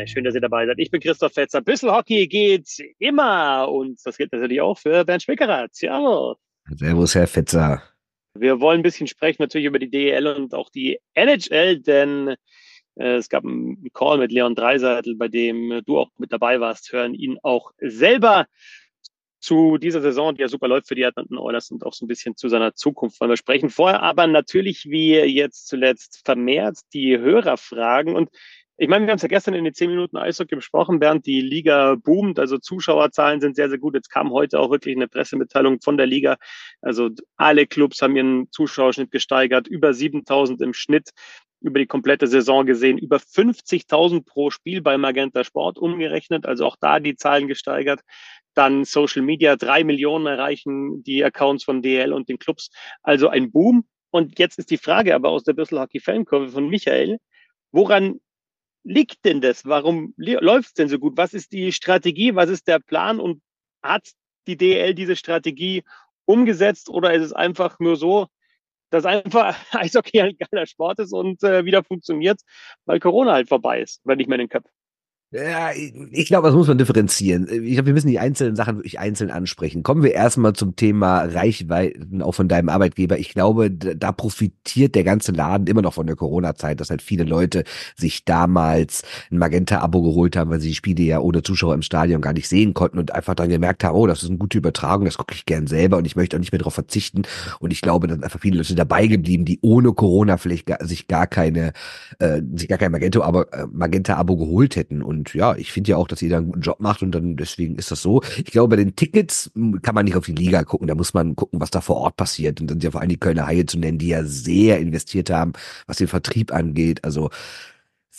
Belvedere. Schön, dass ihr dabei seid. Ich bin Christoph Fetzer. Bissel Hockey geht immer. Und das gilt natürlich auch für Bernd Schwickerath. Servus. Servus, Herr Fetzer. Wir wollen ein bisschen sprechen natürlich über die DEL und auch die NHL, denn äh, es gab einen Call mit Leon Dreiseitel, bei dem du auch mit dabei warst, hören ihn auch selber zu dieser Saison, die ja super läuft für die Edmonton Oilers und auch so ein bisschen zu seiner Zukunft wollen wir sprechen. Vorher aber natürlich, wie jetzt zuletzt vermehrt, die Hörerfragen. Und ich meine, wir haben es ja gestern in den zehn Minuten Eishockey besprochen, Bernd, die Liga boomt, also Zuschauerzahlen sind sehr, sehr gut. Jetzt kam heute auch wirklich eine Pressemitteilung von der Liga. Also alle Clubs haben ihren Zuschauerschnitt gesteigert, über 7000 im Schnitt über die komplette Saison gesehen, über 50.000 pro Spiel bei Magenta Sport umgerechnet, also auch da die Zahlen gesteigert. Dann Social Media, drei Millionen erreichen die Accounts von DL und den Clubs, also ein Boom. Und jetzt ist die Frage aber aus der Brüssel Hockey Fankurve von Michael, woran liegt denn das? Warum läuft es denn so gut? Was ist die Strategie? Was ist der Plan? Und hat die DL diese Strategie umgesetzt oder ist es einfach nur so, dass einfach Eishockey ein geiler Sport ist und äh, wieder funktioniert, weil Corona halt vorbei ist, wenn nicht mehr in den Köpfen? Ja, ich glaube, das muss man differenzieren. Ich glaube, wir müssen die einzelnen Sachen wirklich einzeln ansprechen. Kommen wir erstmal zum Thema Reichweiten, auch von deinem Arbeitgeber. Ich glaube, da profitiert der ganze Laden immer noch von der Corona-Zeit, dass halt viele Leute sich damals ein Magenta-Abo geholt haben, weil sie die Spiele ja ohne Zuschauer im Stadion gar nicht sehen konnten und einfach dann gemerkt haben, oh, das ist eine gute Übertragung, das gucke ich gern selber und ich möchte auch nicht mehr darauf verzichten. Und ich glaube, da sind einfach viele Leute dabei geblieben, die ohne Corona vielleicht gar, sich gar keine, äh, sich gar kein Magenta-Abo äh, Magenta geholt hätten. Und und ja, ich finde ja auch, dass jeder einen guten Job macht und dann deswegen ist das so. Ich glaube, bei den Tickets kann man nicht auf die Liga gucken, da muss man gucken, was da vor Ort passiert. Und dann sind ja vor allem die Kölner Haie zu nennen, die ja sehr investiert haben, was den Vertrieb angeht. Also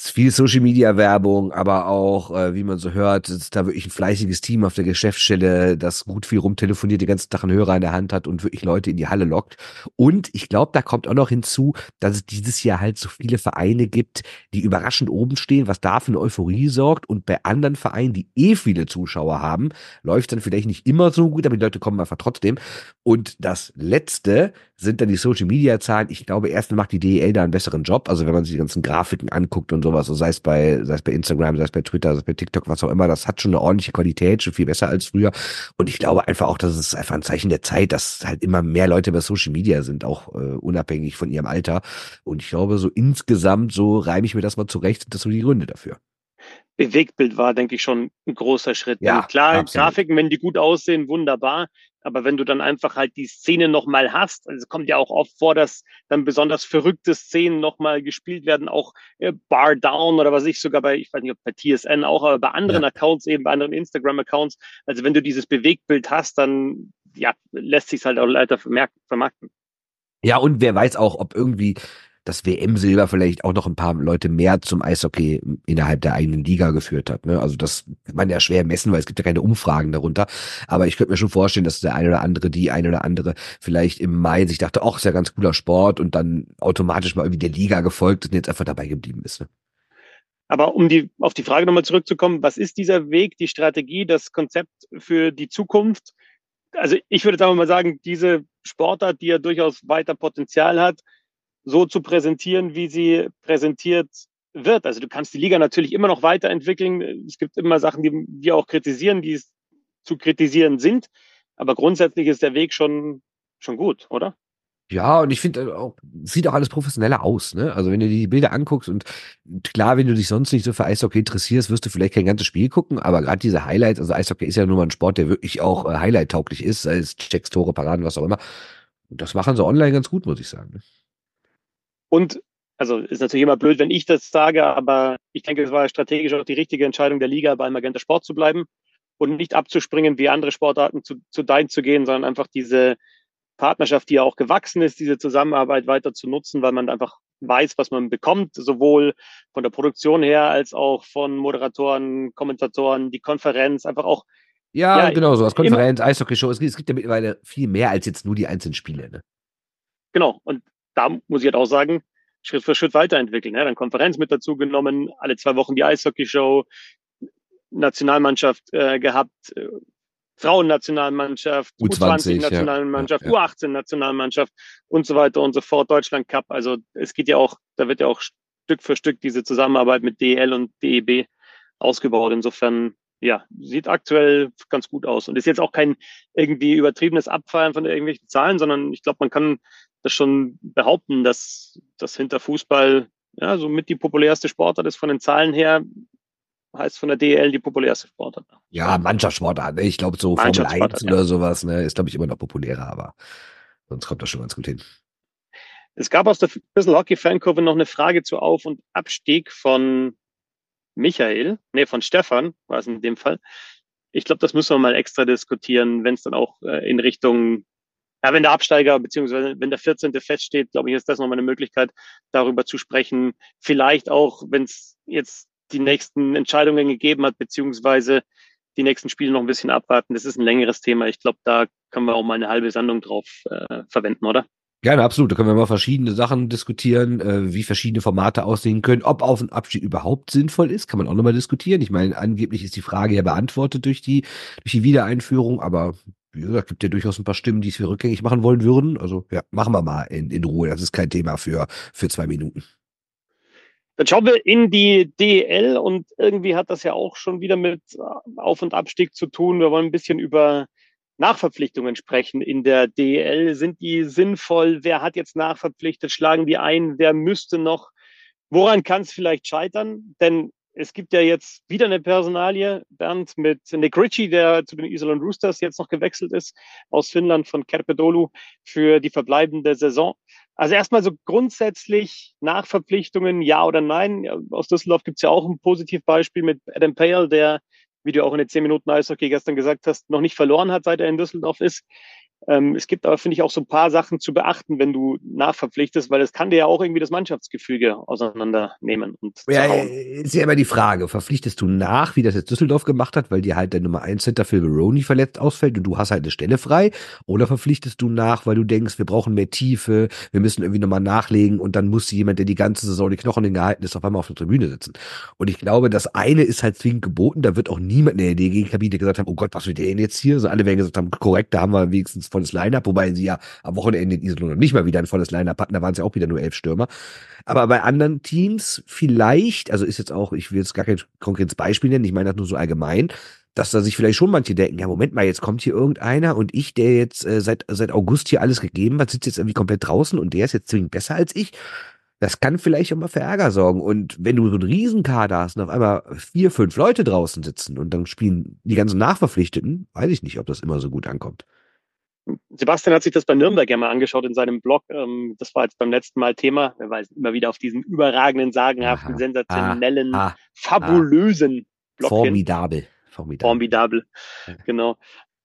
viel Social Media Werbung, aber auch, äh, wie man so hört, ist da wirklich ein fleißiges Team auf der Geschäftsstelle, das gut viel rumtelefoniert, den ganzen Tag einen Hörer in der Hand hat und wirklich Leute in die Halle lockt. Und ich glaube, da kommt auch noch hinzu, dass es dieses Jahr halt so viele Vereine gibt, die überraschend oben stehen, was da für eine Euphorie sorgt. Und bei anderen Vereinen, die eh viele Zuschauer haben, läuft dann vielleicht nicht immer so gut, aber die Leute kommen einfach trotzdem. Und das Letzte sind dann die Social Media Zahlen. Ich glaube, erstens macht die DEL da einen besseren Job. Also wenn man sich die ganzen Grafiken anguckt und sowas, so sei es bei, sei es bei Instagram, sei es bei Twitter, sei es bei TikTok, was auch immer, das hat schon eine ordentliche Qualität, schon viel besser als früher. Und ich glaube einfach auch, dass es einfach ein Zeichen der Zeit, dass halt immer mehr Leute bei Social Media sind, auch äh, unabhängig von ihrem Alter. Und ich glaube, so insgesamt, so reime ich mir das mal zurecht, das sind so die Gründe dafür. Bewegtbild war, denke ich, schon ein großer Schritt. Ja, klar, absolut. Grafiken, wenn die gut aussehen, wunderbar. Aber wenn du dann einfach halt die Szene nochmal hast, also es kommt ja auch oft vor, dass dann besonders verrückte Szenen nochmal gespielt werden, auch äh, Bar Down oder was ich sogar bei, ich weiß nicht, ob bei TSN auch, aber bei anderen ja. Accounts eben, bei anderen Instagram-Accounts. Also wenn du dieses Bewegtbild hast, dann ja, lässt sich halt auch leider vermarkten. Ja, und wer weiß auch, ob irgendwie das WM-Silber vielleicht auch noch ein paar Leute mehr zum Eishockey innerhalb der eigenen Liga geführt hat. Ne? Also das kann man ja schwer messen, weil es gibt ja keine Umfragen darunter. Aber ich könnte mir schon vorstellen, dass der eine oder andere, die eine oder andere vielleicht im Mai sich dachte, ach, ist ja ganz cooler Sport und dann automatisch mal irgendwie der Liga gefolgt und jetzt einfach dabei geblieben ist. Ne? Aber um die, auf die Frage nochmal zurückzukommen, was ist dieser Weg, die Strategie, das Konzept für die Zukunft? Also ich würde jetzt mal sagen, diese Sportart, die ja durchaus weiter Potenzial hat, so zu präsentieren, wie sie präsentiert wird. Also du kannst die Liga natürlich immer noch weiterentwickeln. Es gibt immer Sachen, die wir auch kritisieren, die zu kritisieren sind. Aber grundsätzlich ist der Weg schon, schon gut, oder? Ja, und ich finde äh, auch, sieht auch alles professioneller aus, ne? Also wenn du die Bilder anguckst und klar, wenn du dich sonst nicht so für Eishockey interessierst, wirst du vielleicht kein ganzes Spiel gucken, aber gerade diese Highlights, also Eishockey ist ja nur mal ein Sport, der wirklich auch äh, Highlight-tauglich ist, sei es Checks, Tore, Paraden, was auch immer. Und das machen sie online ganz gut, muss ich sagen. Ne? Und also ist natürlich immer blöd, wenn ich das sage, aber ich denke, es war strategisch auch die richtige Entscheidung der Liga, bei Magenta Sport zu bleiben und nicht abzuspringen, wie andere Sportarten zu, zu Dein zu gehen, sondern einfach diese Partnerschaft, die ja auch gewachsen ist, diese Zusammenarbeit weiter zu nutzen, weil man einfach weiß, was man bekommt, sowohl von der Produktion her als auch von Moderatoren, Kommentatoren, die Konferenz, einfach auch. Ja, ja genau so, als Konferenz, Eishockey-Show. Es, es, gibt ja mittlerweile viel mehr als jetzt nur die einzelnen Spiele. Ne? Genau. Und da muss ich halt auch sagen, Schritt für Schritt weiterentwickeln. Ja, dann Konferenz mit dazu genommen, alle zwei Wochen die Eishockey-Show, Nationalmannschaft äh, gehabt, äh, Frauennationalmannschaft, U20-Nationalmannschaft, ja. ja. U18-Nationalmannschaft und so weiter und so fort, Deutschland Cup. Also es geht ja auch, da wird ja auch Stück für Stück diese Zusammenarbeit mit DL und DEB ausgebaut. Insofern, ja, sieht aktuell ganz gut aus und ist jetzt auch kein irgendwie übertriebenes Abfeiern von irgendwelchen Zahlen, sondern ich glaube, man kann das schon behaupten, dass das hinter Fußball ja so mit die populärste Sportart ist von den Zahlen her. Heißt von der DL die populärste Sportart. Ja, Mannschaftssportart. Ne? Ich glaube, so Formel 1 oder ja. sowas ne, ist, glaube ich, immer noch populärer, aber sonst kommt das schon ganz gut hin. Es gab aus der Bristol Hockey Fankurve noch eine Frage zu Auf- und Abstieg von Michael, nee, von Stefan war es in dem Fall. Ich glaube, das müssen wir mal extra diskutieren, wenn es dann auch äh, in Richtung, ja, wenn der Absteiger beziehungsweise wenn der 14. feststeht, glaube ich, ist das nochmal eine Möglichkeit, darüber zu sprechen. Vielleicht auch, wenn es jetzt die nächsten Entscheidungen gegeben hat, beziehungsweise die nächsten Spiele noch ein bisschen abwarten. Das ist ein längeres Thema. Ich glaube, da können wir auch mal eine halbe Sendung drauf äh, verwenden, oder? Gerne, absolut. Da können wir mal verschiedene Sachen diskutieren, äh, wie verschiedene Formate aussehen können. Ob Auf- und Abstieg überhaupt sinnvoll ist, kann man auch nochmal diskutieren. Ich meine, angeblich ist die Frage ja beantwortet durch die, durch die Wiedereinführung, aber wie gesagt, gibt ja durchaus ein paar Stimmen, die es rückgängig machen wollen würden. Also ja, machen wir mal in, in Ruhe. Das ist kein Thema für, für zwei Minuten. Dann schauen wir in die DL und irgendwie hat das ja auch schon wieder mit Auf- und Abstieg zu tun. Wir wollen ein bisschen über Nachverpflichtungen sprechen in der DL. Sind die sinnvoll? Wer hat jetzt nachverpflichtet? Schlagen die ein? Wer müsste noch? Woran kann es vielleicht scheitern? Denn es gibt ja jetzt wieder eine Personalie, Bernd, mit Nick Ritchie, der zu den Iserlohn Roosters jetzt noch gewechselt ist, aus Finnland von Kerpedolu für die verbleibende Saison. Also erstmal so grundsätzlich Nachverpflichtungen, ja oder nein. Aus Düsseldorf gibt es ja auch ein Positivbeispiel mit Adam Pale, der wie du auch in den zehn Minuten Eishockey gestern gesagt hast, noch nicht verloren hat, seit er in Düsseldorf ist. Ähm, es gibt aber, finde ich, auch so ein paar Sachen zu beachten, wenn du nachverpflichtest, weil es kann dir ja auch irgendwie das Mannschaftsgefüge auseinandernehmen. Und ja, ist ja immer die Frage, verpflichtest du nach, wie das jetzt Düsseldorf gemacht hat, weil dir halt der Nummer 1 Center Phil Baroni verletzt ausfällt und du hast halt eine Stelle frei, oder verpflichtest du nach, weil du denkst, wir brauchen mehr Tiefe, wir müssen irgendwie nochmal nachlegen und dann muss jemand, der die ganze Saison die Knochen hingehalten ist, auf einmal auf der Tribüne sitzen. Und ich glaube, das eine ist halt zwingend geboten, da wird auch niemand in der DG-Kabine gesagt haben, oh Gott, was will der denn jetzt hier? So alle werden gesagt haben, korrekt, da haben wir wenigstens volles Line-Up, wobei sie ja am Wochenende in Iserlohn nicht mal wieder ein volles Line-Up hatten, da waren ja auch wieder nur elf Stürmer. Aber bei anderen Teams vielleicht, also ist jetzt auch, ich will jetzt gar kein konkretes Beispiel nennen, ich meine das nur so allgemein, dass da sich vielleicht schon manche denken, ja Moment mal, jetzt kommt hier irgendeiner und ich, der jetzt äh, seit, seit August hier alles gegeben hat, sitzt jetzt irgendwie komplett draußen und der ist jetzt zwingend besser als ich. Das kann vielleicht auch mal für Ärger sorgen. Und wenn du so einen Riesenkader hast und auf einmal vier, fünf Leute draußen sitzen und dann spielen die ganzen Nachverpflichteten, weiß ich nicht, ob das immer so gut ankommt. Sebastian hat sich das bei Nürnberg ja mal angeschaut in seinem Blog. Ähm, das war jetzt beim letzten Mal Thema. Er weist immer wieder auf diesen überragenden, sagenhaften, Aha, sensationellen, ah, fabulösen Blog Formidabel. Formidabel. Formidabel. Genau.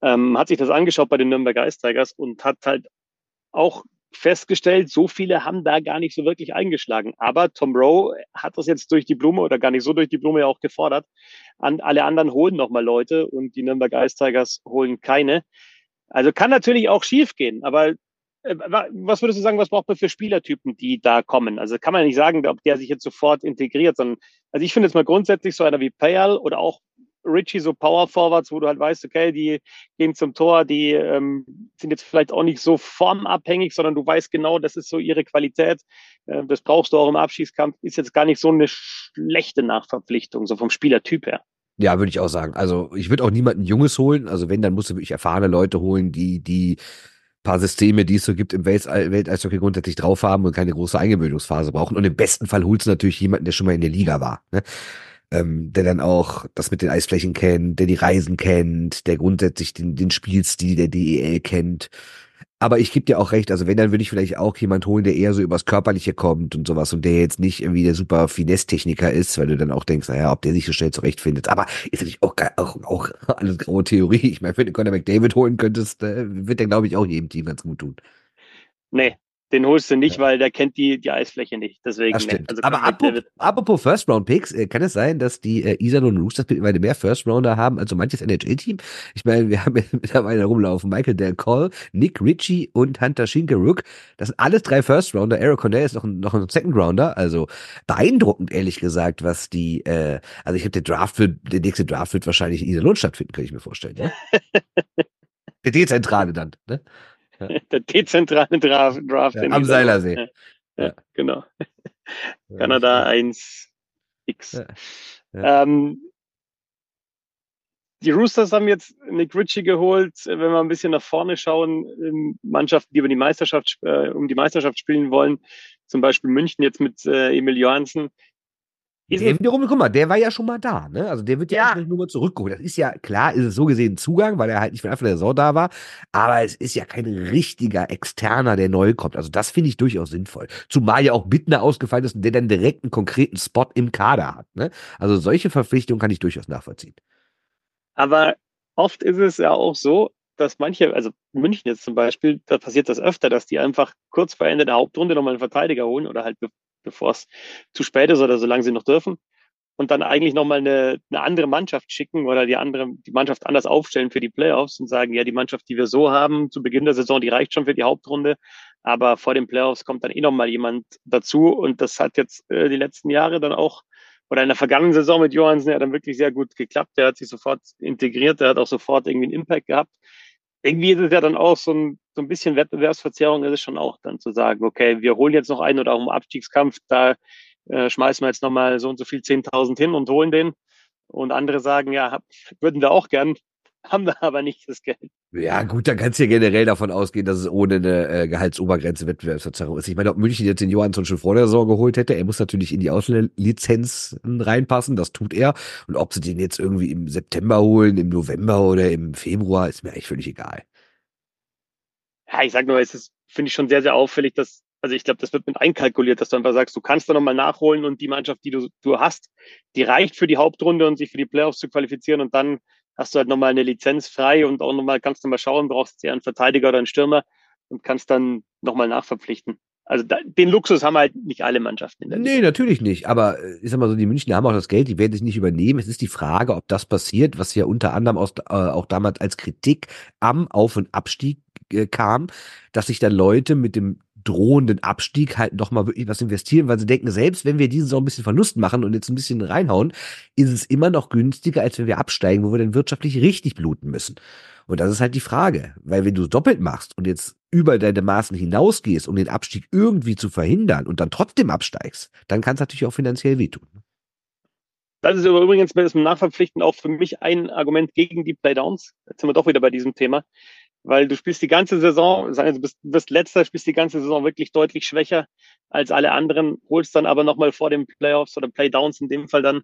Ähm, hat sich das angeschaut bei den Nürnberger Ice Tigers und hat halt auch festgestellt, so viele haben da gar nicht so wirklich eingeschlagen. Aber Tom Rowe hat das jetzt durch die Blume oder gar nicht so durch die Blume ja auch gefordert. An, alle anderen holen nochmal Leute und die Nürnberger Ice Tigers holen keine. Also kann natürlich auch schief gehen, aber äh, was würdest du sagen, was braucht man für Spielertypen, die da kommen? Also kann man nicht sagen, ob der sich jetzt sofort integriert, sondern also ich finde jetzt mal grundsätzlich so einer wie Payal oder auch Richie, so Power Forwards, wo du halt weißt, okay, die gehen zum Tor, die ähm, sind jetzt vielleicht auch nicht so formabhängig, sondern du weißt genau, das ist so ihre Qualität. Äh, das brauchst du auch im Abschießkampf. Ist jetzt gar nicht so eine schlechte Nachverpflichtung, so vom Spielertyp her. Ja, würde ich auch sagen. Also ich würde auch niemanden Junges holen. Also wenn, dann musst du wirklich erfahrene Leute holen, die die paar Systeme, die es so gibt im Welteishockey grundsätzlich drauf haben und keine große Eingewöhnungsphase brauchen. Und im besten Fall holst du natürlich jemanden, der schon mal in der Liga war. Ne? Ähm, der dann auch das mit den Eisflächen kennt, der die Reisen kennt, der grundsätzlich den, den Spielstil der DEL kennt. Aber ich gebe dir auch recht, also wenn, dann würde ich vielleicht auch jemand holen, der eher so übers Körperliche kommt und sowas und der jetzt nicht irgendwie der super Finesse-Techniker ist, weil du dann auch denkst, naja, ob der sich so schnell zurechtfindet. Aber ist natürlich auch, auch, auch alles graue Theorie. Ich meine, wenn du Conor McDavid holen könntest, äh, wird der, glaube ich, auch jedem Team ganz gut tun. Nee, den holst du nicht, ja. weil der kennt die, die Eisfläche nicht. Deswegen. Stimmt. Also Aber apropos, apropos First Round Picks, äh, kann es sein, dass die äh, Iserlohn Roosters mittlerweile mehr First Rounder haben als so manches NHL-Team? Ich meine, wir haben mittlerweile rumlaufen. Michael Del Call, Nick Ritchie und Hunter Schinkerook. Das sind alles drei First Rounder. Eric Cornell ist noch ein, noch ein Second Rounder. Also beeindruckend, ehrlich gesagt, was die, äh, also ich habe der Draft wird, der nächste Draft wird wahrscheinlich in Iserlohn stattfinden, kann ich mir vorstellen. Ja? der Dezentrale dann, ne? Der dezentrale Draft. Draft ja, am Seilersee. Ja, genau. Kanada 1X. Ja. Ja. Ähm, die Roosters haben jetzt Nick Ritchie geholt. Wenn wir ein bisschen nach vorne schauen, Mannschaften, die über die Meisterschaft, äh, um die Meisterschaft spielen wollen, zum Beispiel München jetzt mit äh, Emil Johansen, der wiederum, guck mal, der war ja schon mal da, ne? Also der wird ja, ja. nur mal zurückgeholt. Das ist ja, klar, ist es so gesehen Zugang, weil er halt nicht von Anfang der Saison da war, aber es ist ja kein richtiger Externer, der neu kommt. Also das finde ich durchaus sinnvoll. Zumal ja auch Bittner ausgefallen ist und der dann direkt einen konkreten Spot im Kader hat, ne? Also solche Verpflichtungen kann ich durchaus nachvollziehen. Aber oft ist es ja auch so, dass manche, also München jetzt zum Beispiel, da passiert das öfter, dass die einfach kurz vor Ende der Hauptrunde nochmal einen Verteidiger holen oder halt bevor es zu spät ist oder solange sie noch dürfen. Und dann eigentlich nochmal eine, eine andere Mannschaft schicken oder die andere, die Mannschaft anders aufstellen für die Playoffs und sagen, ja, die Mannschaft, die wir so haben zu Beginn der Saison, die reicht schon für die Hauptrunde. Aber vor den Playoffs kommt dann eh nochmal jemand dazu. Und das hat jetzt äh, die letzten Jahre dann auch oder in der vergangenen Saison mit Johansen ja dann wirklich sehr gut geklappt. Der hat sich sofort integriert, der hat auch sofort irgendwie einen Impact gehabt irgendwie ist es ja dann auch so ein, so ein bisschen Wettbewerbsverzerrung ist es schon auch dann zu sagen, okay, wir holen jetzt noch einen oder auch im Abstiegskampf, da äh, schmeißen wir jetzt nochmal so und so viel 10.000 hin und holen den. Und andere sagen, ja, würden wir auch gern, haben wir aber nicht das Geld. Ja, gut, dann kannst du ja generell davon ausgehen, dass es ohne eine äh, Gehaltsobergrenze Wettbewerbsverzerrung ist. Ich meine, ob München jetzt den Johansson schon vor der Saison geholt hätte, er muss natürlich in die Ausländerlizenzen reinpassen, das tut er. Und ob sie den jetzt irgendwie im September holen, im November oder im Februar, ist mir eigentlich völlig egal. Ja, ich sag nur, es ist, finde ich schon sehr, sehr auffällig, dass, also ich glaube, das wird mit einkalkuliert, dass du einfach sagst, du kannst da nochmal nachholen und die Mannschaft, die du, du hast, die reicht für die Hauptrunde und sich für die Playoffs zu qualifizieren und dann hast du halt nochmal eine Lizenz frei und auch nochmal, kannst du mal schauen, brauchst du ja einen Verteidiger oder einen Stürmer und kannst dann nochmal nachverpflichten. Also da, den Luxus haben halt nicht alle Mannschaften. In der nee, Liga. natürlich nicht. Aber äh, ich sag mal so, die Münchner haben auch das Geld, die werden sich nicht übernehmen. Es ist die Frage, ob das passiert, was ja unter anderem aus, äh, auch damals als Kritik am Auf- und Abstieg äh, kam, dass sich dann Leute mit dem drohenden Abstieg halt noch mal wirklich was investieren, weil sie denken, selbst wenn wir diese Saison ein bisschen Verlust machen und jetzt ein bisschen reinhauen, ist es immer noch günstiger, als wenn wir absteigen, wo wir dann wirtschaftlich richtig bluten müssen. Und das ist halt die Frage, weil wenn du es doppelt machst und jetzt über deine Maßen hinausgehst, um den Abstieg irgendwie zu verhindern und dann trotzdem absteigst, dann kann es natürlich auch finanziell wehtun. Das ist aber übrigens mit dem Nachverpflichten auch für mich ein Argument gegen die Playdowns. Jetzt sind wir doch wieder bei diesem Thema weil du spielst die ganze Saison, du bist, bist letzter, spielst die ganze Saison wirklich deutlich schwächer als alle anderen, holst dann aber nochmal vor den Playoffs oder Playdowns in dem Fall dann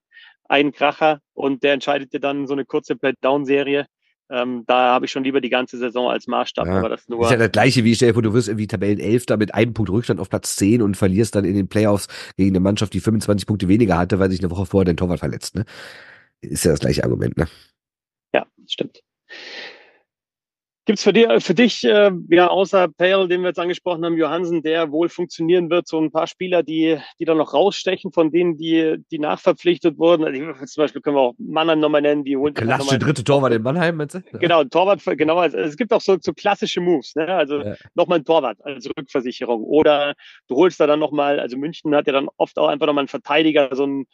einen Kracher und der entscheidet dir dann so eine kurze Playdown-Serie. Ähm, da habe ich schon lieber die ganze Saison als Maßstab. Ja. Aber das nur. Ist ja das gleiche wie stell dir du wirst irgendwie Tabellenelfter mit einem Punkt Rückstand auf Platz 10 und verlierst dann in den Playoffs gegen eine Mannschaft, die 25 Punkte weniger hatte, weil sich eine Woche vorher den Torwart verletzt. Ne? Ist ja das gleiche Argument, ne? Ja, stimmt. Gibt es für, dir, für dich, äh, ja, außer Pale, den wir jetzt angesprochen haben, Johansen, der wohl funktionieren wird, so ein paar Spieler, die, die da noch rausstechen, von denen, die, die nachverpflichtet wurden? Also, zum Beispiel können wir auch Mannheim nochmal nennen, die holen. Klassische dritte Torwart in Mannheim, meinst du? Genau, Torwart, genau. Also, es gibt auch so, so klassische Moves, ne? Also ja. nochmal ein Torwart als Rückversicherung. Oder du holst da dann nochmal, also München hat ja dann oft auch einfach nochmal einen Verteidiger, so ein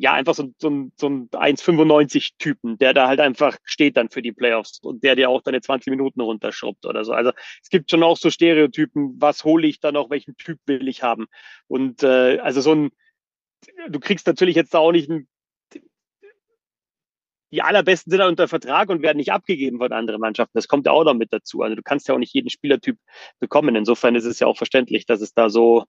ja, einfach so, so, so ein 1,95-Typen, der da halt einfach steht dann für die Playoffs und der dir auch deine 20 Minuten runterschrubbt oder so. Also es gibt schon auch so Stereotypen, was hole ich da noch, welchen Typ will ich haben. Und äh, also so ein, du kriegst natürlich jetzt da auch nicht ein, die allerbesten sind unter Vertrag und werden nicht abgegeben von anderen Mannschaften. Das kommt ja auch noch mit dazu. Also du kannst ja auch nicht jeden Spielertyp bekommen. Insofern ist es ja auch verständlich, dass es da so,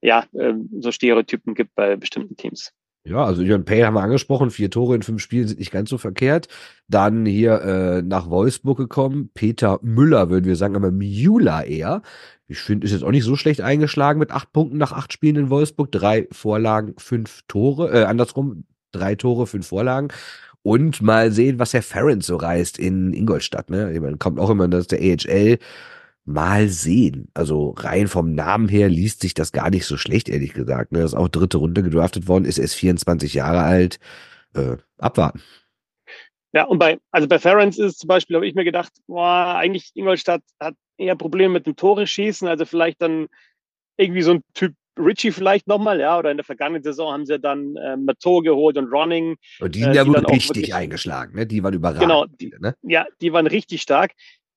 ja, ähm, so Stereotypen gibt bei bestimmten Teams. Ja, also Jörn Pay haben wir angesprochen, vier Tore in fünf Spielen sind nicht ganz so verkehrt. Dann hier äh, nach Wolfsburg gekommen, Peter Müller, würden wir sagen, aber Müller eher. Ich finde, ist jetzt auch nicht so schlecht eingeschlagen mit acht Punkten nach acht Spielen in Wolfsburg. Drei Vorlagen, fünf Tore, äh, andersrum, drei Tore, fünf Vorlagen. Und mal sehen, was Herr Ferrand so reißt in Ingolstadt. Ne? Ich meine, kommt auch immer, dass der AHL mal sehen. Also rein vom Namen her liest sich das gar nicht so schlecht, ehrlich gesagt. Ne? Das ist auch dritte Runde gedraftet worden, ist erst 24 Jahre alt. Äh, abwarten. Ja, und bei, also bei Ferrens ist zum Beispiel, habe ich mir gedacht, boah, eigentlich Ingolstadt hat eher Probleme mit dem Tore schießen, also vielleicht dann irgendwie so ein Typ Richie vielleicht nochmal, ja, oder in der vergangenen Saison haben sie dann äh, Mato geholt und Running. Und die sind äh, ja die wohl richtig eingeschlagen, ne? Die waren überragend. Genau, die, ne? ja, die waren richtig stark.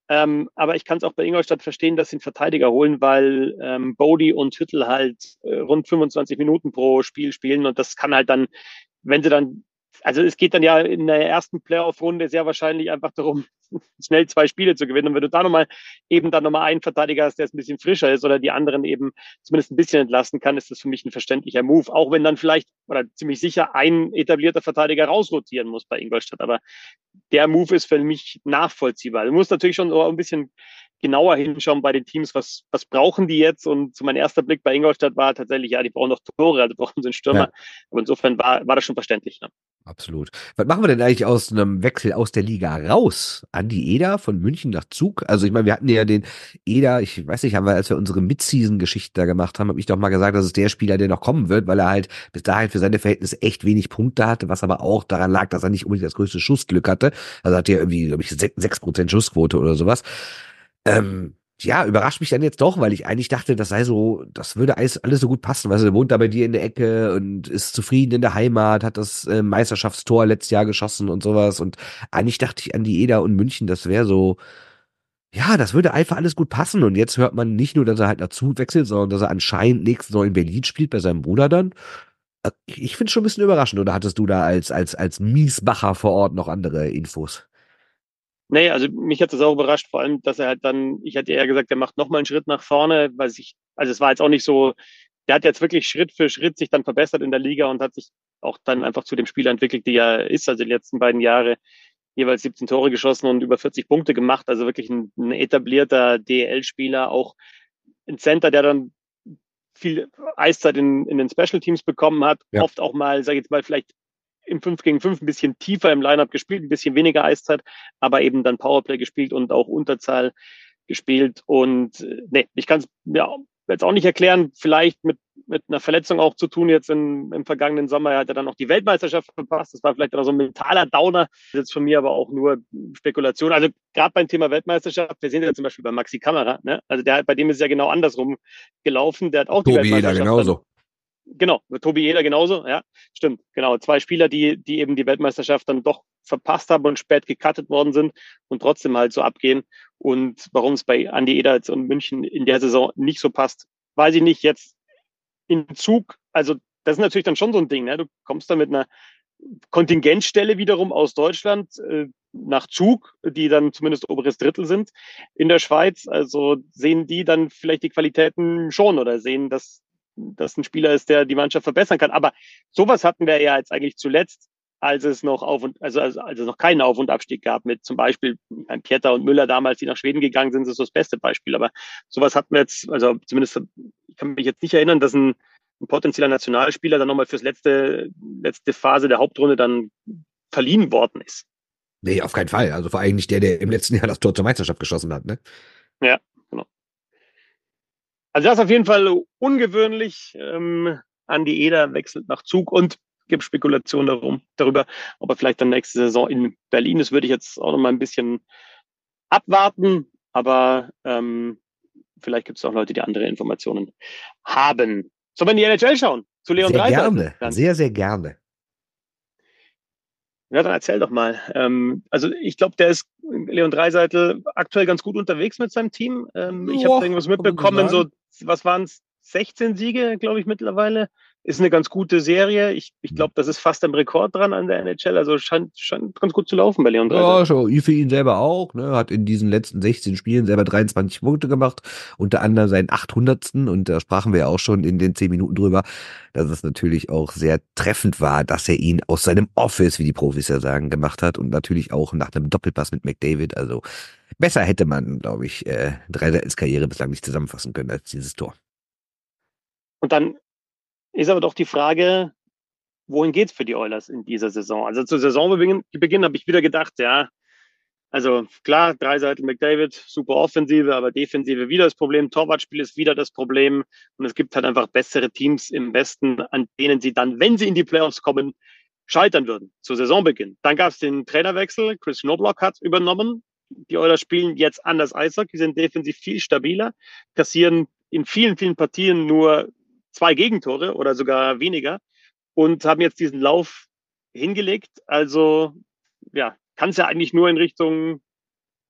Ähm, aber ich kann es auch bei Ingolstadt verstehen, dass sie einen Verteidiger holen, weil ähm, Bodie und Hüttel halt äh, rund 25 Minuten pro Spiel spielen und das kann halt dann, wenn sie dann also es geht dann ja in der ersten Playoff-Runde sehr wahrscheinlich einfach darum, schnell zwei Spiele zu gewinnen. Und wenn du da nochmal eben dann nochmal einen Verteidiger hast, der jetzt ein bisschen frischer ist oder die anderen eben zumindest ein bisschen entlasten kann, ist das für mich ein verständlicher Move. Auch wenn dann vielleicht oder ziemlich sicher ein etablierter Verteidiger rausrotieren muss bei Ingolstadt. Aber der Move ist für mich nachvollziehbar. Du musst natürlich schon so ein bisschen genauer hinschauen bei den Teams, was, was brauchen die jetzt? Und so mein erster Blick bei Ingolstadt war tatsächlich, ja, die brauchen noch Tore, also brauchen sie einen Stürmer. Ja. Aber insofern war, war das schon verständlich. Ne? Absolut. Was machen wir denn eigentlich aus einem Wechsel aus der Liga raus? An die Eder von München nach Zug? Also ich meine, wir hatten ja den Eder, ich weiß nicht, haben wir, als wir unsere Mid-Season-Geschichte da gemacht haben, habe ich doch mal gesagt, das ist der Spieler, der noch kommen wird, weil er halt bis dahin für seine Verhältnisse echt wenig Punkte hatte, was aber auch daran lag, dass er nicht unbedingt das größte Schussglück hatte. Also hat er irgendwie, glaube ich, sechs Prozent Schussquote oder sowas. Ähm, ja, überrascht mich dann jetzt doch, weil ich eigentlich dachte, das sei so, das würde alles, alles so gut passen. Weißt du, der wohnt da bei dir in der Ecke und ist zufrieden in der Heimat, hat das äh, Meisterschaftstor letztes Jahr geschossen und sowas. Und eigentlich dachte ich an die Eder und München, das wäre so, ja, das würde einfach alles gut passen. Und jetzt hört man nicht nur, dass er halt dazu wechselt, sondern dass er anscheinend nächstes Jahr in Berlin spielt bei seinem Bruder dann. Äh, ich finde es schon ein bisschen überraschend. Oder hattest du da als, als, als Miesbacher vor Ort noch andere Infos? Nee, also mich hat das auch überrascht, vor allem, dass er halt dann, ich hatte eher gesagt, er macht nochmal einen Schritt nach vorne, weil sich, also es war jetzt auch nicht so, der hat jetzt wirklich Schritt für Schritt sich dann verbessert in der Liga und hat sich auch dann einfach zu dem Spieler entwickelt, die er ist, also die letzten beiden Jahre jeweils 17 Tore geschossen und über 40 Punkte gemacht, also wirklich ein, ein etablierter DL-Spieler, auch ein Center, der dann viel Eiszeit in, in den Special Teams bekommen hat, ja. oft auch mal, sage ich jetzt mal, vielleicht im 5 gegen 5 ein bisschen tiefer im Lineup gespielt, ein bisschen weniger Eiszeit, aber eben dann Powerplay gespielt und auch Unterzahl gespielt. Und äh, nee, ich kann es ja jetzt auch nicht erklären, vielleicht mit, mit einer Verletzung auch zu tun. Jetzt in, im vergangenen Sommer er hat er dann noch die Weltmeisterschaft verpasst. Das war vielleicht auch so ein mentaler Downer. Das ist jetzt von mir aber auch nur Spekulation. Also gerade beim Thema Weltmeisterschaft, wir sehen ja zum Beispiel bei Maxi Kamera, ne? Also der, bei dem ist ja genau andersrum gelaufen. Der hat auch Tobi die Weltmeisterschaft. genauso. Genau, Tobi Eder genauso, ja, stimmt, genau. Zwei Spieler, die, die eben die Weltmeisterschaft dann doch verpasst haben und spät gecuttet worden sind und trotzdem halt so abgehen. Und warum es bei Andy Eder und München in der Saison nicht so passt, weiß ich nicht. Jetzt in Zug, also das ist natürlich dann schon so ein Ding, ne? Du kommst da mit einer Kontingentstelle wiederum aus Deutschland äh, nach Zug, die dann zumindest oberes Drittel sind in der Schweiz. Also sehen die dann vielleicht die Qualitäten schon oder sehen, dass dass ein Spieler ist, der die Mannschaft verbessern kann. Aber sowas hatten wir ja jetzt eigentlich zuletzt, als es noch auf und also, also als es noch keinen Auf- und Abstieg gab mit zum Beispiel Pieter und Müller damals, die nach Schweden gegangen sind, das ist so das beste Beispiel. Aber sowas hatten wir jetzt, also zumindest ich kann mich jetzt nicht erinnern, dass ein, ein potenzieller Nationalspieler dann nochmal fürs letzte letzte Phase der Hauptrunde dann verliehen worden ist. Nee, auf keinen Fall. Also vor allem nicht der, der im letzten Jahr das Tor zur Meisterschaft geschossen hat, ne? Ja, also das ist auf jeden Fall ungewöhnlich. Ähm, Andi Eder wechselt nach Zug und gibt Spekulationen darum, darüber, ob er vielleicht dann nächste Saison in Berlin ist, würde ich jetzt auch noch mal ein bisschen abwarten. Aber ähm, vielleicht gibt es auch Leute, die andere Informationen haben. Sollen wir in die NHL schauen? Zu Leon Sehr gerne, sehr, sehr gerne. Ja, dann erzähl doch mal. Ähm, also ich glaube, der ist Leon Dreiseitel aktuell ganz gut unterwegs mit seinem Team. Ähm, ich habe irgendwas mitbekommen, so was waren es? 16 Siege, glaube ich, mittlerweile ist eine ganz gute Serie. Ich, ich glaube, das ist fast am Rekord dran an der NHL. Also scheint, scheint ganz gut zu laufen bei Leon Ja, schon. Für ihn selber auch. Ne? Hat in diesen letzten 16 Spielen selber 23 Punkte gemacht. Unter anderem seinen 800. Und da sprachen wir auch schon in den 10 Minuten drüber, dass es natürlich auch sehr treffend war, dass er ihn aus seinem Office, wie die Profis ja sagen, gemacht hat. Und natürlich auch nach einem Doppelpass mit McDavid. Also besser hätte man, glaube ich, äh, Dreiseitels Karriere bislang nicht zusammenfassen können als dieses Tor. Und dann ist aber doch die Frage, wohin geht's für die Oilers in dieser Saison? Also zu Saisonbeginn habe ich wieder gedacht, ja, also klar, drei Seiten McDavid, super Offensive, aber Defensive wieder das Problem. Torwartspiel ist wieder das Problem. Und es gibt halt einfach bessere Teams im Westen, an denen sie dann, wenn sie in die Playoffs kommen, scheitern würden zu Saisonbeginn. Dann gab es den Trainerwechsel. Chris Knobloch hat übernommen. Die Oilers spielen jetzt anders Eishockey, sind defensiv viel stabiler, kassieren in vielen, vielen Partien nur zwei Gegentore oder sogar weniger und haben jetzt diesen Lauf hingelegt. Also ja, kann es ja eigentlich nur in Richtung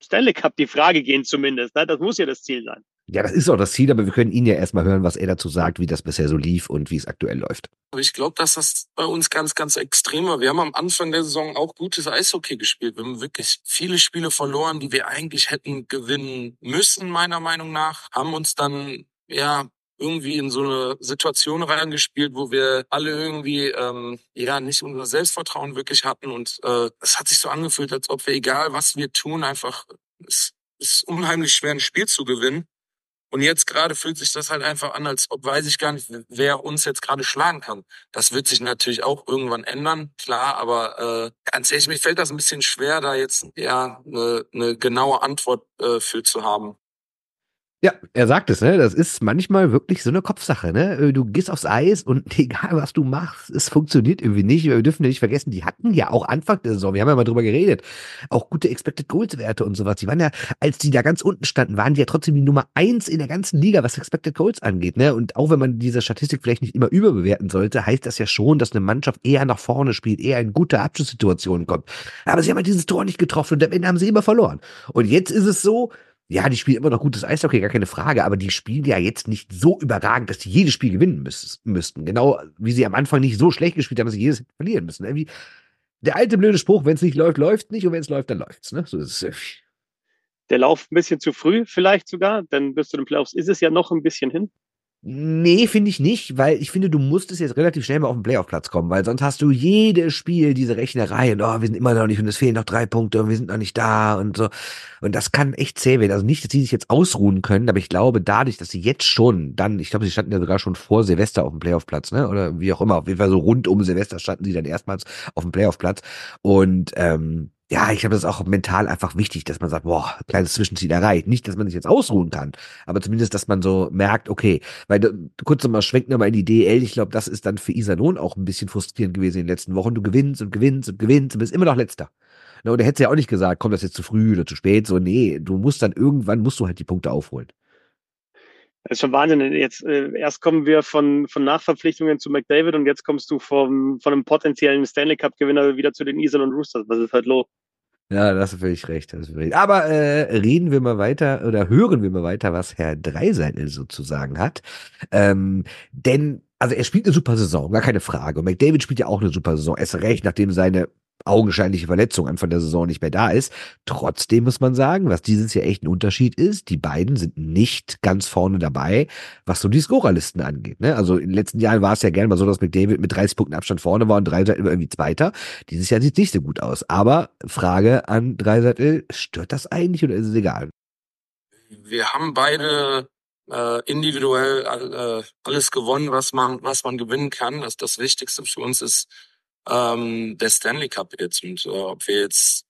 Stanley Cup die Frage gehen zumindest. Ne? Das muss ja das Ziel sein. Ja, das ist auch das Ziel, aber wir können ihn ja erstmal hören, was er dazu sagt, wie das bisher so lief und wie es aktuell läuft. Ich glaube, dass das bei uns ganz, ganz extrem war. Wir haben am Anfang der Saison auch gutes Eishockey gespielt. Wir haben wirklich viele Spiele verloren, die wir eigentlich hätten gewinnen müssen, meiner Meinung nach. Haben uns dann, ja, irgendwie in so eine Situation reingespielt, wo wir alle irgendwie ähm, ja nicht unser Selbstvertrauen wirklich hatten und äh, es hat sich so angefühlt, als ob wir egal was wir tun einfach es ist unheimlich schwer ein Spiel zu gewinnen und jetzt gerade fühlt sich das halt einfach an, als ob weiß ich gar nicht, wer uns jetzt gerade schlagen kann. Das wird sich natürlich auch irgendwann ändern, klar, aber äh, ganz ehrlich, mir fällt das ein bisschen schwer, da jetzt ja eine, eine genaue Antwort äh, für zu haben. Ja, er sagt es, ne? Das ist manchmal wirklich so eine Kopfsache, ne? Äh, du gehst aufs Eis und egal was du machst, es funktioniert irgendwie nicht. Wir dürfen nicht vergessen, die hatten ja auch Anfang der Saison, wir haben ja mal drüber geredet, auch gute Expected Goals Werte und sowas. Die waren ja, als die da ganz unten standen, waren die ja trotzdem die Nummer eins in der ganzen Liga, was Expected Goals angeht, ne? Und auch wenn man diese Statistik vielleicht nicht immer überbewerten sollte, heißt das ja schon, dass eine Mannschaft eher nach vorne spielt, eher in gute Abschlusssituationen kommt. Aber sie haben halt dieses Tor nicht getroffen und am Ende haben sie immer verloren. Und jetzt ist es so, ja, die spielen immer noch gutes Eishockey, gar keine Frage, aber die spielen ja jetzt nicht so überragend, dass die jedes Spiel gewinnen müssten. Genau wie sie am Anfang nicht so schlecht gespielt haben, dass sie jedes verlieren müssen. Irgendwie der alte blöde Spruch, wenn es nicht läuft, läuft nicht und wenn es läuft, dann läuft's. Ne? So es. Der Lauf ein bisschen zu früh vielleicht sogar, denn bis zu den Playoffs ist es ja noch ein bisschen hin. Nee, finde ich nicht, weil ich finde, du musstest jetzt relativ schnell mal auf den Playoff-Platz kommen, weil sonst hast du jedes Spiel diese Rechnerei und oh, wir sind immer noch nicht und es fehlen noch drei Punkte und wir sind noch nicht da und so. Und das kann echt zäh werden. Also nicht, dass sie sich jetzt ausruhen können, aber ich glaube, dadurch, dass sie jetzt schon dann, ich glaube, sie standen ja sogar schon vor Silvester auf dem Playoff-Platz, ne? Oder wie auch immer, auf jeden Fall so rund um Silvester standen sie dann erstmals auf dem Playoff-Platz. Und ähm, ja, ich glaube, das ist auch mental einfach wichtig, dass man sagt, boah, kleines Zwischenziel erreicht. Nicht, dass man sich jetzt ausruhen kann, aber zumindest, dass man so merkt, okay, weil du, kurz nochmal schwenkt nochmal in die DL, ich glaube, das ist dann für Iserlohn auch ein bisschen frustrierend gewesen in den letzten Wochen. Du gewinnst und gewinnst und gewinnst und bist immer noch letzter. Ne, und er hätte ja auch nicht gesagt, kommt das jetzt zu früh oder zu spät, so, nee, du musst dann irgendwann, musst du halt die Punkte aufholen. Das ist schon Wahnsinn. Jetzt äh, erst kommen wir von, von Nachverpflichtungen zu McDavid und jetzt kommst du vom, von einem potenziellen Stanley Cup-Gewinner wieder zu den Isel und Roosters. Was ist halt los? Ja, das ist völlig recht. Das ist völlig... Aber äh, reden wir mal weiter oder hören wir mal weiter, was Herr Dreiseitel sozusagen hat. Ähm, denn, also er spielt eine super Saison, gar keine Frage. Und McDavid spielt ja auch eine super Saison. Erst recht, nachdem seine augenscheinliche Verletzung Anfang der Saison nicht mehr da ist. Trotzdem muss man sagen, was dieses Jahr echt ein Unterschied ist, die beiden sind nicht ganz vorne dabei, was so die Scorerlisten angeht. Ne? Also in den letzten Jahren war es ja gerne mal so, dass McDavid mit 30 Punkten Abstand vorne war und Dreiseitel irgendwie Zweiter. Dieses Jahr sieht es nicht so gut aus. Aber Frage an Dreiseitel, stört das eigentlich oder ist es egal? Wir haben beide äh, individuell äh, alles gewonnen, was man, was man gewinnen kann. Das, das Wichtigste für uns ist, ähm, der Stanley Cup jetzt. Und äh, ob wir jetzt,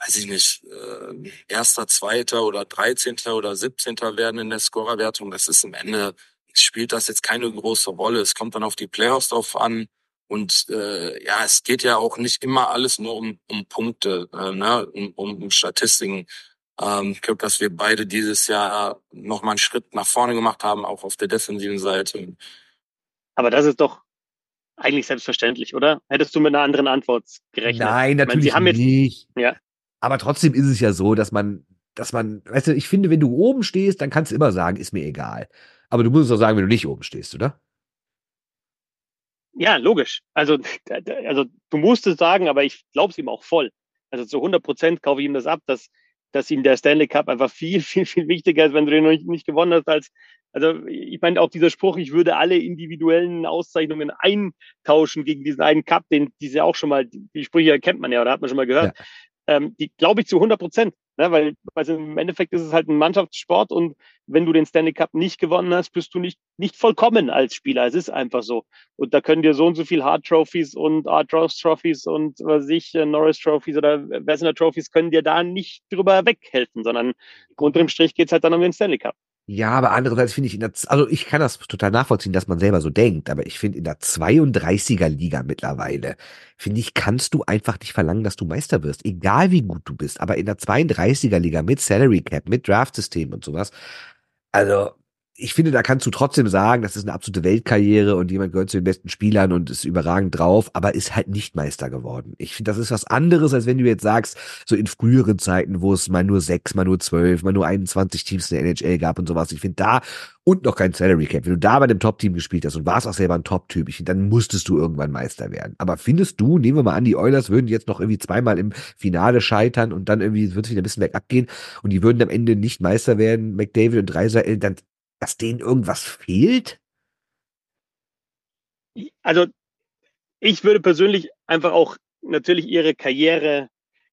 weiß ich nicht, äh, erster, zweiter oder dreizehnter oder siebzehnter werden in der Scorerwertung, das ist am Ende, spielt das jetzt keine große Rolle. Es kommt dann auf die Playoffs drauf an. Und äh, ja, es geht ja auch nicht immer alles nur um, um Punkte, äh, ne? um, um Statistiken. Ähm, ich glaube, dass wir beide dieses Jahr nochmal einen Schritt nach vorne gemacht haben, auch auf der defensiven Seite. Aber das ist doch eigentlich selbstverständlich, oder? Hättest du mit einer anderen Antwort gerechnet? Nein, natürlich meine, jetzt, nicht. Ja. Aber trotzdem ist es ja so, dass man, dass man, weißt du, ich finde, wenn du oben stehst, dann kannst du immer sagen, ist mir egal. Aber du musst es auch sagen, wenn du nicht oben stehst, oder? Ja, logisch. Also, also du musst es sagen, aber ich glaube es ihm auch voll. Also zu 100 Prozent kaufe ich ihm das ab, dass, dass ihm der Stanley Cup einfach viel, viel, viel wichtiger ist, wenn du den noch nicht, nicht gewonnen hast, als, also ich meine auch dieser Spruch, ich würde alle individuellen Auszeichnungen eintauschen gegen diesen einen Cup, den diese auch schon mal, die Sprüche kennt man ja oder hat man schon mal gehört. Ja. Ähm, die glaube ich zu 100 Prozent, ne? weil also im Endeffekt ist es halt ein Mannschaftssport und wenn du den Stanley Cup nicht gewonnen hast, bist du nicht nicht vollkommen als Spieler. Es ist einfach so. Und da können dir so und so viel Hard Trophies und Art Ross Trophies und was ich äh, Norris Trophies oder Wessener Trophies können dir da nicht drüber weghelfen, sondern unter dem Strich geht's halt dann um den Stanley Cup. Ja, aber andererseits finde ich in der, also ich kann das total nachvollziehen, dass man selber so denkt, aber ich finde in der 32er Liga mittlerweile, finde ich, kannst du einfach nicht verlangen, dass du Meister wirst, egal wie gut du bist, aber in der 32er Liga mit Salary Cap, mit Draft-System und sowas, also ich finde, da kannst du trotzdem sagen, das ist eine absolute Weltkarriere und jemand gehört zu den besten Spielern und ist überragend drauf, aber ist halt nicht Meister geworden. Ich finde, das ist was anderes, als wenn du jetzt sagst, so in früheren Zeiten, wo es mal nur sechs, mal nur zwölf, mal nur 21 Teams in der NHL gab und sowas. Ich finde da und noch kein Salary Cap. Wenn du da bei dem Top-Team gespielt hast und warst auch selber ein Top-Typ, dann musstest du irgendwann Meister werden. Aber findest du, nehmen wir mal an, die Oilers würden jetzt noch irgendwie zweimal im Finale scheitern und dann irgendwie wird es wieder ein bisschen bergab gehen und die würden am Ende nicht Meister werden, McDavid und Dreiser, dann dass denen irgendwas fehlt? Also ich würde persönlich einfach auch natürlich ihre Karriere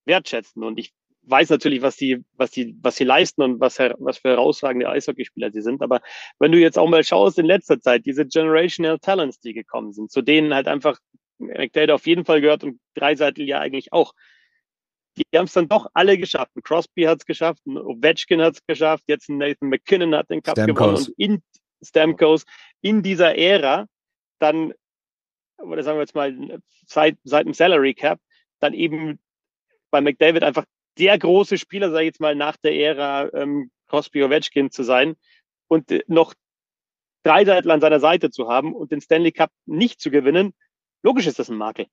wertschätzen und ich weiß natürlich, was die, was die, was sie leisten und was, was für herausragende Eishockeyspieler sie sind. Aber wenn du jetzt auch mal schaust in letzter Zeit, diese Generational Talents, die gekommen sind, zu denen halt einfach McDavid auf jeden Fall gehört und Dreiseitel ja eigentlich auch. Die haben es dann doch alle geschafft. Ein Crosby hat es geschafft, ein Ovechkin hat es geschafft, jetzt ein Nathan McKinnon hat den Cup Stamkos. gewonnen und in Stamkos in dieser Ära dann, oder sagen wir jetzt mal, seit, seit dem Salary Cap, dann eben bei McDavid einfach der große Spieler, sage ich jetzt mal, nach der Ära ähm, Crosby Ovechkin zu sein und äh, noch drei Seiten an seiner Seite zu haben und den Stanley Cup nicht zu gewinnen, logisch ist das ein Makel.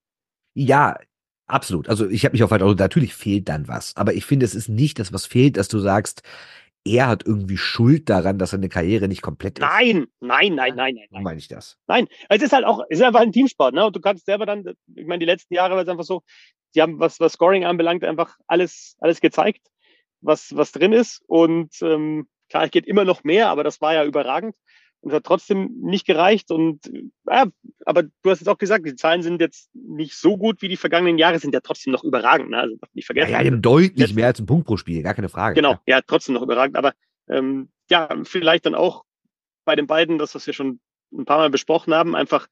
Ja, absolut. Also ich habe mich auf halt auch, natürlich fehlt dann was. Aber ich finde, es ist nicht das, was fehlt, dass du sagst, er hat irgendwie Schuld daran, dass seine Karriere nicht komplett ist. Nein, nein, nein, nein, nein. Warum meine ich das? Nein, es ist halt auch, es ist einfach ein Teamsport, ne? Und du kannst selber dann, ich meine, die letzten Jahre war es einfach so, die haben, was, was Scoring anbelangt, einfach alles, alles gezeigt, was, was drin ist. Und ähm, klar, es geht immer noch mehr, aber das war ja überragend und hat trotzdem nicht gereicht. Und ja, aber du hast jetzt auch gesagt, die Zahlen sind jetzt nicht so gut wie die vergangenen Jahre, sind ja trotzdem noch überragend. Ne? Also nicht vergessen. Ja, ja deutlich jetzt, mehr als ein Punkt pro Spiel, gar keine Frage. Genau, ja, trotzdem noch überragend. Aber ähm, ja, vielleicht dann auch bei den beiden, das, was wir schon ein paar Mal besprochen haben, einfach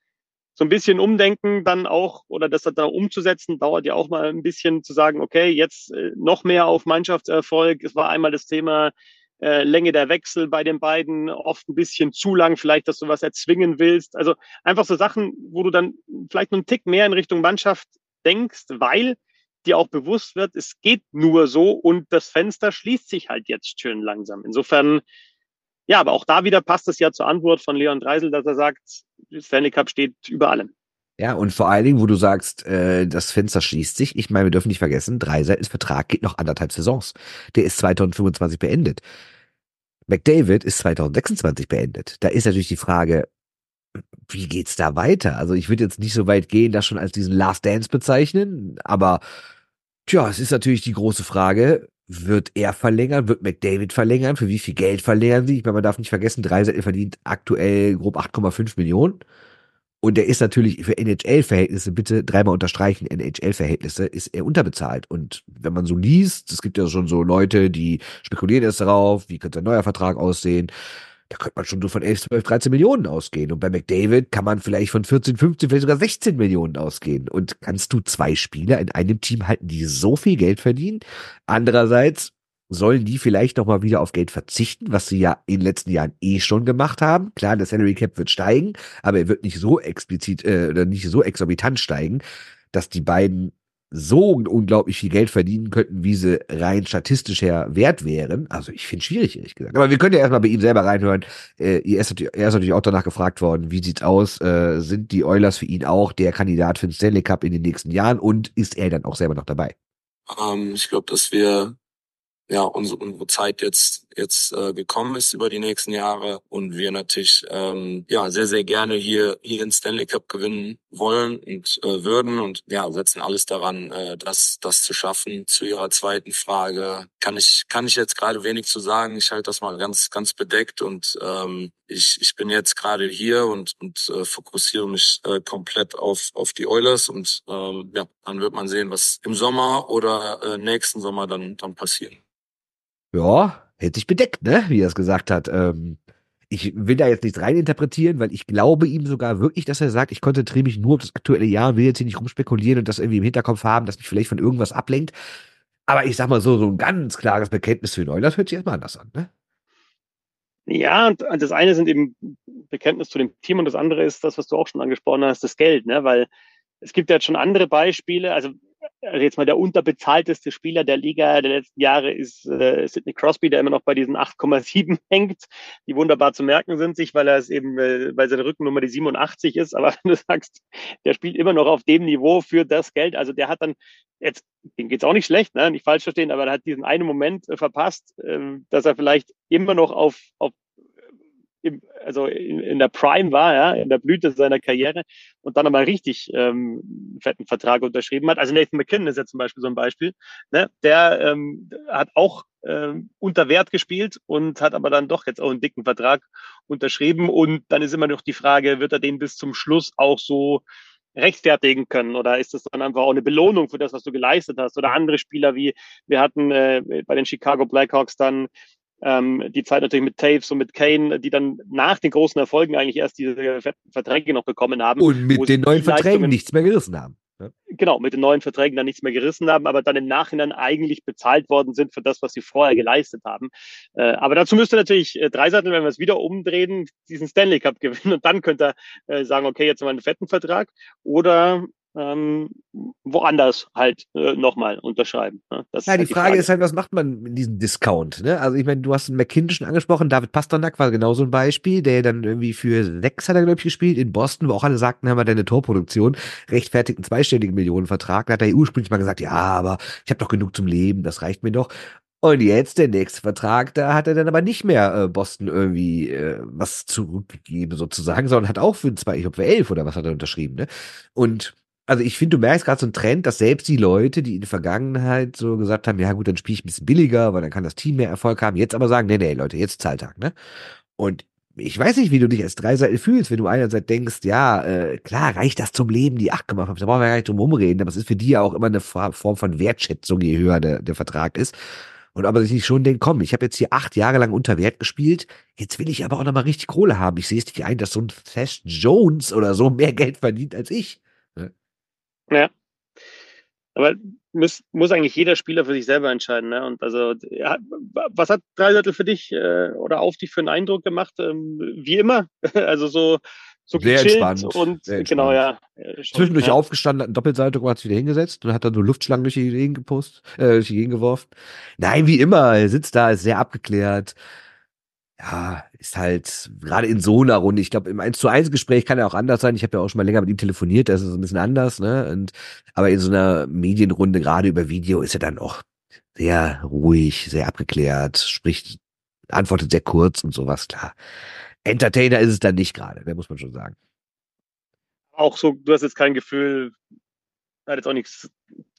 so ein bisschen umdenken dann auch oder das dann umzusetzen, dauert ja auch mal ein bisschen zu sagen, okay, jetzt äh, noch mehr auf Mannschaftserfolg. Es war einmal das Thema äh, Länge der Wechsel bei den beiden, oft ein bisschen zu lang, vielleicht, dass du was erzwingen willst. Also einfach so Sachen, wo du dann vielleicht noch einen Tick mehr in Richtung Mannschaft denkst, weil dir auch bewusst wird, es geht nur so und das Fenster schließt sich halt jetzt schön langsam. Insofern, ja, aber auch da wieder passt es ja zur Antwort von Leon Dreisel, dass er sagt, Stanley Cup steht über allem. Ja, und vor allen Dingen, wo du sagst, äh, das Fenster schließt sich. Ich meine, wir dürfen nicht vergessen, Dreiseites Vertrag geht noch anderthalb Saisons. Der ist 2025 beendet. McDavid ist 2026 beendet. Da ist natürlich die Frage, wie geht's da weiter? Also ich würde jetzt nicht so weit gehen, das schon als diesen Last Dance bezeichnen, aber tja, es ist natürlich die große Frage, wird er verlängern? Wird McDavid verlängern? Für wie viel Geld verlängern sie? Ich meine, man darf nicht vergessen, Dreisettel verdient aktuell grob 8,5 Millionen. Und der ist natürlich für NHL-Verhältnisse, bitte dreimal unterstreichen, NHL-Verhältnisse, ist er unterbezahlt. Und wenn man so liest, es gibt ja schon so Leute, die spekulieren jetzt darauf, wie könnte ein neuer Vertrag aussehen. Da könnte man schon so von 11, 12, 13 Millionen ausgehen. Und bei McDavid kann man vielleicht von 14, 15, vielleicht sogar 16 Millionen ausgehen. Und kannst du zwei Spieler in einem Team halten, die so viel Geld verdienen? Andererseits sollen die vielleicht noch mal wieder auf Geld verzichten, was sie ja in den letzten Jahren eh schon gemacht haben. Klar, der Salary Cap wird steigen, aber er wird nicht so explizit äh, oder nicht so exorbitant steigen, dass die beiden so unglaublich viel Geld verdienen könnten, wie sie rein statistisch her wert wären. Also ich finde es schwierig, ehrlich gesagt. Aber wir können ja erstmal bei ihm selber reinhören. Äh, er, ist, natürlich auch danach gefragt worden, wie sieht's aus? Äh, sind die Oilers für ihn auch der Kandidat für den Stanley Cup in den nächsten Jahren und ist er dann auch selber noch dabei? Ähm, ich glaube, dass wir ja unsere, unsere Zeit jetzt jetzt äh, gekommen ist über die nächsten Jahre und wir natürlich ähm, ja sehr sehr gerne hier hier den Stanley Cup gewinnen wollen und äh, würden und ja setzen alles daran äh, das das zu schaffen. Zu ihrer zweiten Frage kann ich kann ich jetzt gerade wenig zu sagen. Ich halte das mal ganz ganz bedeckt und ähm, ich ich bin jetzt gerade hier und und äh, fokussiere mich äh, komplett auf auf die Oilers und ähm, ja dann wird man sehen was im Sommer oder äh, nächsten Sommer dann dann passieren ja, hält sich bedeckt, ne? Wie er es gesagt hat. Ähm, ich will da jetzt nichts reininterpretieren, weil ich glaube ihm sogar wirklich, dass er sagt, ich konzentriere mich nur auf das aktuelle Jahr und will jetzt hier nicht rumspekulieren und das irgendwie im Hinterkopf haben, dass mich vielleicht von irgendwas ablenkt. Aber ich sag mal so, so ein ganz klares Bekenntnis für Neuland hört sich erstmal anders an, ne? Ja, und das eine sind eben Bekenntnis zu dem Team und das andere ist das, was du auch schon angesprochen hast, das Geld, ne? Weil es gibt ja jetzt schon andere Beispiele. Also also jetzt mal der unterbezahlteste Spieler der Liga der letzten Jahre ist äh, Sidney Crosby, der immer noch bei diesen 8,7 hängt, die wunderbar zu merken sind sich, weil er es eben, äh, weil seine Rückennummer die 87 ist. Aber wenn du sagst, der spielt immer noch auf dem Niveau für das Geld, also der hat dann jetzt, dem geht's auch nicht schlecht, ne? nicht falsch verstehen, aber er hat diesen einen Moment äh, verpasst, äh, dass er vielleicht immer noch auf, auf im, also in, in der Prime war, ja, in der Blüte seiner Karriere und dann einmal richtig ähm, fetten Vertrag unterschrieben hat. Also Nathan McKinnon ist ja zum Beispiel so ein Beispiel. Ne? Der ähm, hat auch ähm, unter Wert gespielt und hat aber dann doch jetzt auch einen dicken Vertrag unterschrieben. Und dann ist immer noch die Frage, wird er den bis zum Schluss auch so rechtfertigen können oder ist das dann einfach auch eine Belohnung für das, was du geleistet hast? Oder andere Spieler wie wir hatten äh, bei den Chicago Blackhawks dann ähm, die Zeit natürlich mit Taves und mit Kane, die dann nach den großen Erfolgen eigentlich erst diese Verträge noch bekommen haben. Und mit den neuen Verträgen nichts mehr gerissen haben. Genau, mit den neuen Verträgen dann nichts mehr gerissen haben, aber dann im Nachhinein eigentlich bezahlt worden sind für das, was sie vorher geleistet haben. Äh, aber dazu müsste natürlich äh, Dreisattel, wenn wir es wieder umdrehen, diesen Stanley Cup gewinnen und dann könnte er äh, sagen, okay, jetzt haben wir einen fetten Vertrag. Oder ähm, woanders halt äh, nochmal unterschreiben. Ne? Das ja, die, halt die Frage, Frage, ist halt, was macht man mit diesem Discount? Ne? Also ich meine, du hast einen McKinnon schon angesprochen, David Pasternak war genau so ein Beispiel, der dann irgendwie für sechs hat er, glaube ich, gespielt, in Boston, wo auch alle sagten, haben wir deine Torproduktion, rechtfertigt einen zweistelligen Millionenvertrag. Da hat er ursprünglich mal gesagt, ja, aber ich habe doch genug zum Leben, das reicht mir doch. Und jetzt der nächste Vertrag, da hat er dann aber nicht mehr äh, Boston irgendwie äh, was zurückgegeben sozusagen, sondern hat auch für zwei, ich glaube für elf oder was hat er unterschrieben, ne? Und also ich finde, du merkst gerade so einen Trend, dass selbst die Leute, die in der Vergangenheit so gesagt haben, ja gut, dann spiele ich ein bisschen billiger, weil dann kann das Team mehr Erfolg haben, jetzt aber sagen, nee, nee, Leute, jetzt Zahltag, ne? Und ich weiß nicht, wie du dich als Dreiseite fühlst, wenn du einerseits denkst, ja, äh, klar, reicht das zum Leben, die 8,5, da brauchen wir gar nicht drum rumreden, aber es ist für die ja auch immer eine Form von Wertschätzung, je höher der, der Vertrag ist. Und aber sich schon denkt, komm, ich habe jetzt hier acht Jahre lang unter Wert gespielt, jetzt will ich aber auch nochmal richtig Kohle haben. Ich sehe es nicht ein, dass so ein Fast Jones oder so mehr Geld verdient als ich. Ja. Aber muss, muss eigentlich jeder Spieler für sich selber entscheiden. Ne? Und also, ja, was hat Dreisattel für dich äh, oder auf dich für einen Eindruck gemacht? Ähm, wie immer. also so, so sehr entspannt. Und sehr entspannt. genau, ja. Zwischendurch ja. aufgestanden, hat einen Doppelseite hat sich wieder hingesetzt und hat dann so Luftschlangen durch die Gegend gepost, äh, durch die Gegend geworfen. Nein, wie immer, er sitzt da, ist sehr abgeklärt ja, ist halt gerade in so einer Runde, ich glaube, im 1 zu 1 Gespräch kann er auch anders sein. Ich habe ja auch schon mal länger mit ihm telefoniert, das ist ein bisschen anders, ne? Und aber in so einer Medienrunde, gerade über Video, ist er dann auch sehr ruhig, sehr abgeklärt, spricht, antwortet sehr kurz und sowas, klar. Entertainer ist es dann nicht gerade, da muss man schon sagen. Auch so, du hast jetzt kein Gefühl, hat jetzt auch nichts.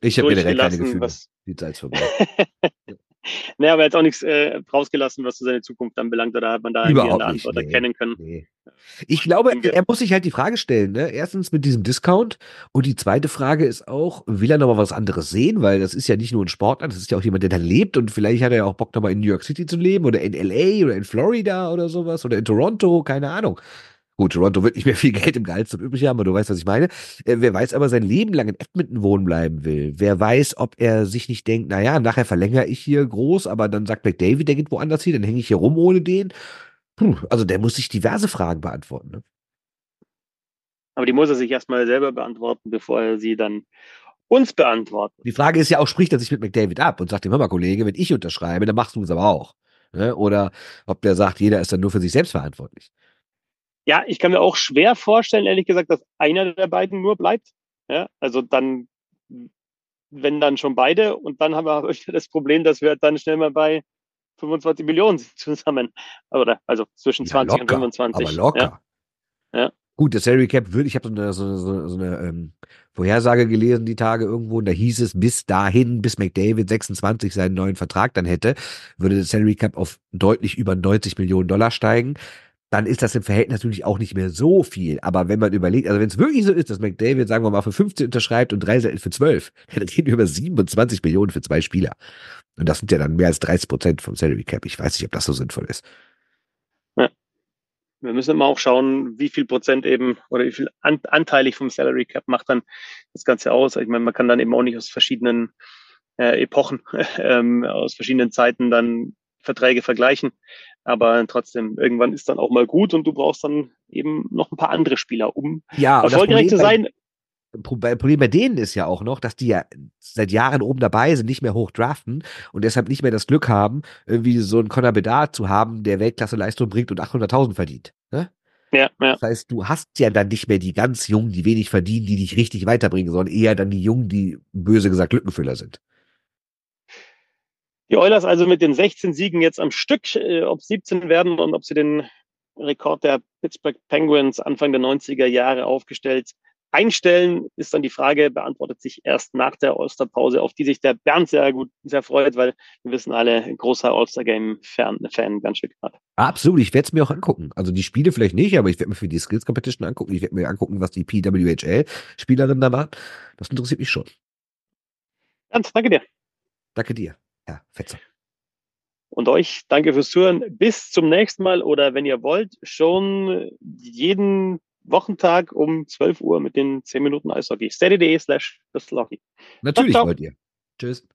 Ich habe generell keine Gefühle. Was... Die Zeit ist vorbei. naja, aber er hat auch nichts äh, rausgelassen, was so seine Zukunft anbelangt, oder hat man da irgendwie eine Antwort nee, erkennen können? Nee. Ich glaube, er muss sich halt die Frage stellen, ne? Erstens mit diesem Discount und die zweite Frage ist auch, will er nochmal was anderes sehen? Weil das ist ja nicht nur ein Sportler, das ist ja auch jemand, der da lebt und vielleicht hat er ja auch Bock, nochmal in New York City zu leben oder in LA oder in Florida oder sowas oder in Toronto, keine Ahnung. Gut, Toronto wird nicht mehr viel Geld im Gehaltstop übrig haben, aber du weißt, was ich meine. Äh, wer weiß aber sein Leben lang in Edmonton wohnen bleiben will. Wer weiß, ob er sich nicht denkt, naja, nachher verlängere ich hier groß, aber dann sagt McDavid, der geht woanders hin, dann hänge ich hier rum ohne den. Puh, also der muss sich diverse Fragen beantworten. Ne? Aber die muss er sich erstmal selber beantworten, bevor er sie dann uns beantwortet. Die Frage ist ja auch, spricht er sich mit McDavid ab und sagt ihm, hör mal, Kollege, wenn ich unterschreibe, dann machst du es aber auch. Ne? Oder ob der sagt, jeder ist dann nur für sich selbst verantwortlich. Ja, ich kann mir auch schwer vorstellen, ehrlich gesagt, dass einer der beiden nur bleibt. Ja, also dann, wenn dann schon beide und dann haben wir das Problem, dass wir dann schnell mal bei 25 Millionen zusammen, oder also zwischen 20 ja, und 25. Aber locker. Ja. ja. Gut, das Salary Cap würde, ich habe so eine, so, so, so eine ähm, Vorhersage gelesen die Tage irgendwo und da hieß es, bis dahin, bis McDavid 26 seinen neuen Vertrag dann hätte, würde das Salary Cap auf deutlich über 90 Millionen Dollar steigen dann ist das im Verhältnis natürlich auch nicht mehr so viel. Aber wenn man überlegt, also wenn es wirklich so ist, dass McDavid, sagen wir mal, für 15 unterschreibt und Dreiseitel für 12, dann reden wir über 27 Millionen für zwei Spieler. Und das sind ja dann mehr als 30 Prozent vom Salary Cap. Ich weiß nicht, ob das so sinnvoll ist. Ja. Wir müssen immer auch schauen, wie viel Prozent eben oder wie viel anteilig vom Salary Cap macht dann das Ganze aus. Ich meine, man kann dann eben auch nicht aus verschiedenen äh, Epochen, ähm, aus verschiedenen Zeiten dann Verträge vergleichen. Aber trotzdem, irgendwann ist dann auch mal gut und du brauchst dann eben noch ein paar andere Spieler, um ja, erfolgreich zu sein. Problem bei denen ist ja auch noch, dass die ja seit Jahren oben dabei sind, nicht mehr hoch draften und deshalb nicht mehr das Glück haben, irgendwie so einen Conor Bedard zu haben, der Weltklasse-Leistung bringt und 800.000 verdient. Ne? Ja, ja. Das heißt, du hast ja dann nicht mehr die ganz Jungen, die wenig verdienen, die dich richtig weiterbringen, sondern eher dann die Jungen, die böse gesagt Lückenfüller sind. Die Oilers also mit den 16 Siegen jetzt am Stück, äh, ob 17 werden und ob sie den Rekord der Pittsburgh Penguins Anfang der 90er Jahre aufgestellt einstellen, ist dann die Frage, beantwortet sich erst nach der Osterpause, auf die sich der Bernd sehr gut, sehr freut, weil wir wissen alle, großer All-Star-Game-Fan, Fan, ganz schön gerade. Absolut, ich werde es mir auch angucken. Also die Spiele vielleicht nicht, aber ich werde mir für die Skills Competition angucken. Ich werde mir angucken, was die PWHL-Spielerin da macht. Das interessiert mich schon. Ganz, danke dir. Danke dir, Herr Fetzer. Und euch danke fürs Zuhören. Bis zum nächsten Mal oder wenn ihr wollt, schon jeden Wochentag um 12 Uhr mit den 10 Minuten Eishockey. Steady.de slash Natürlich wollt ihr. Tschüss.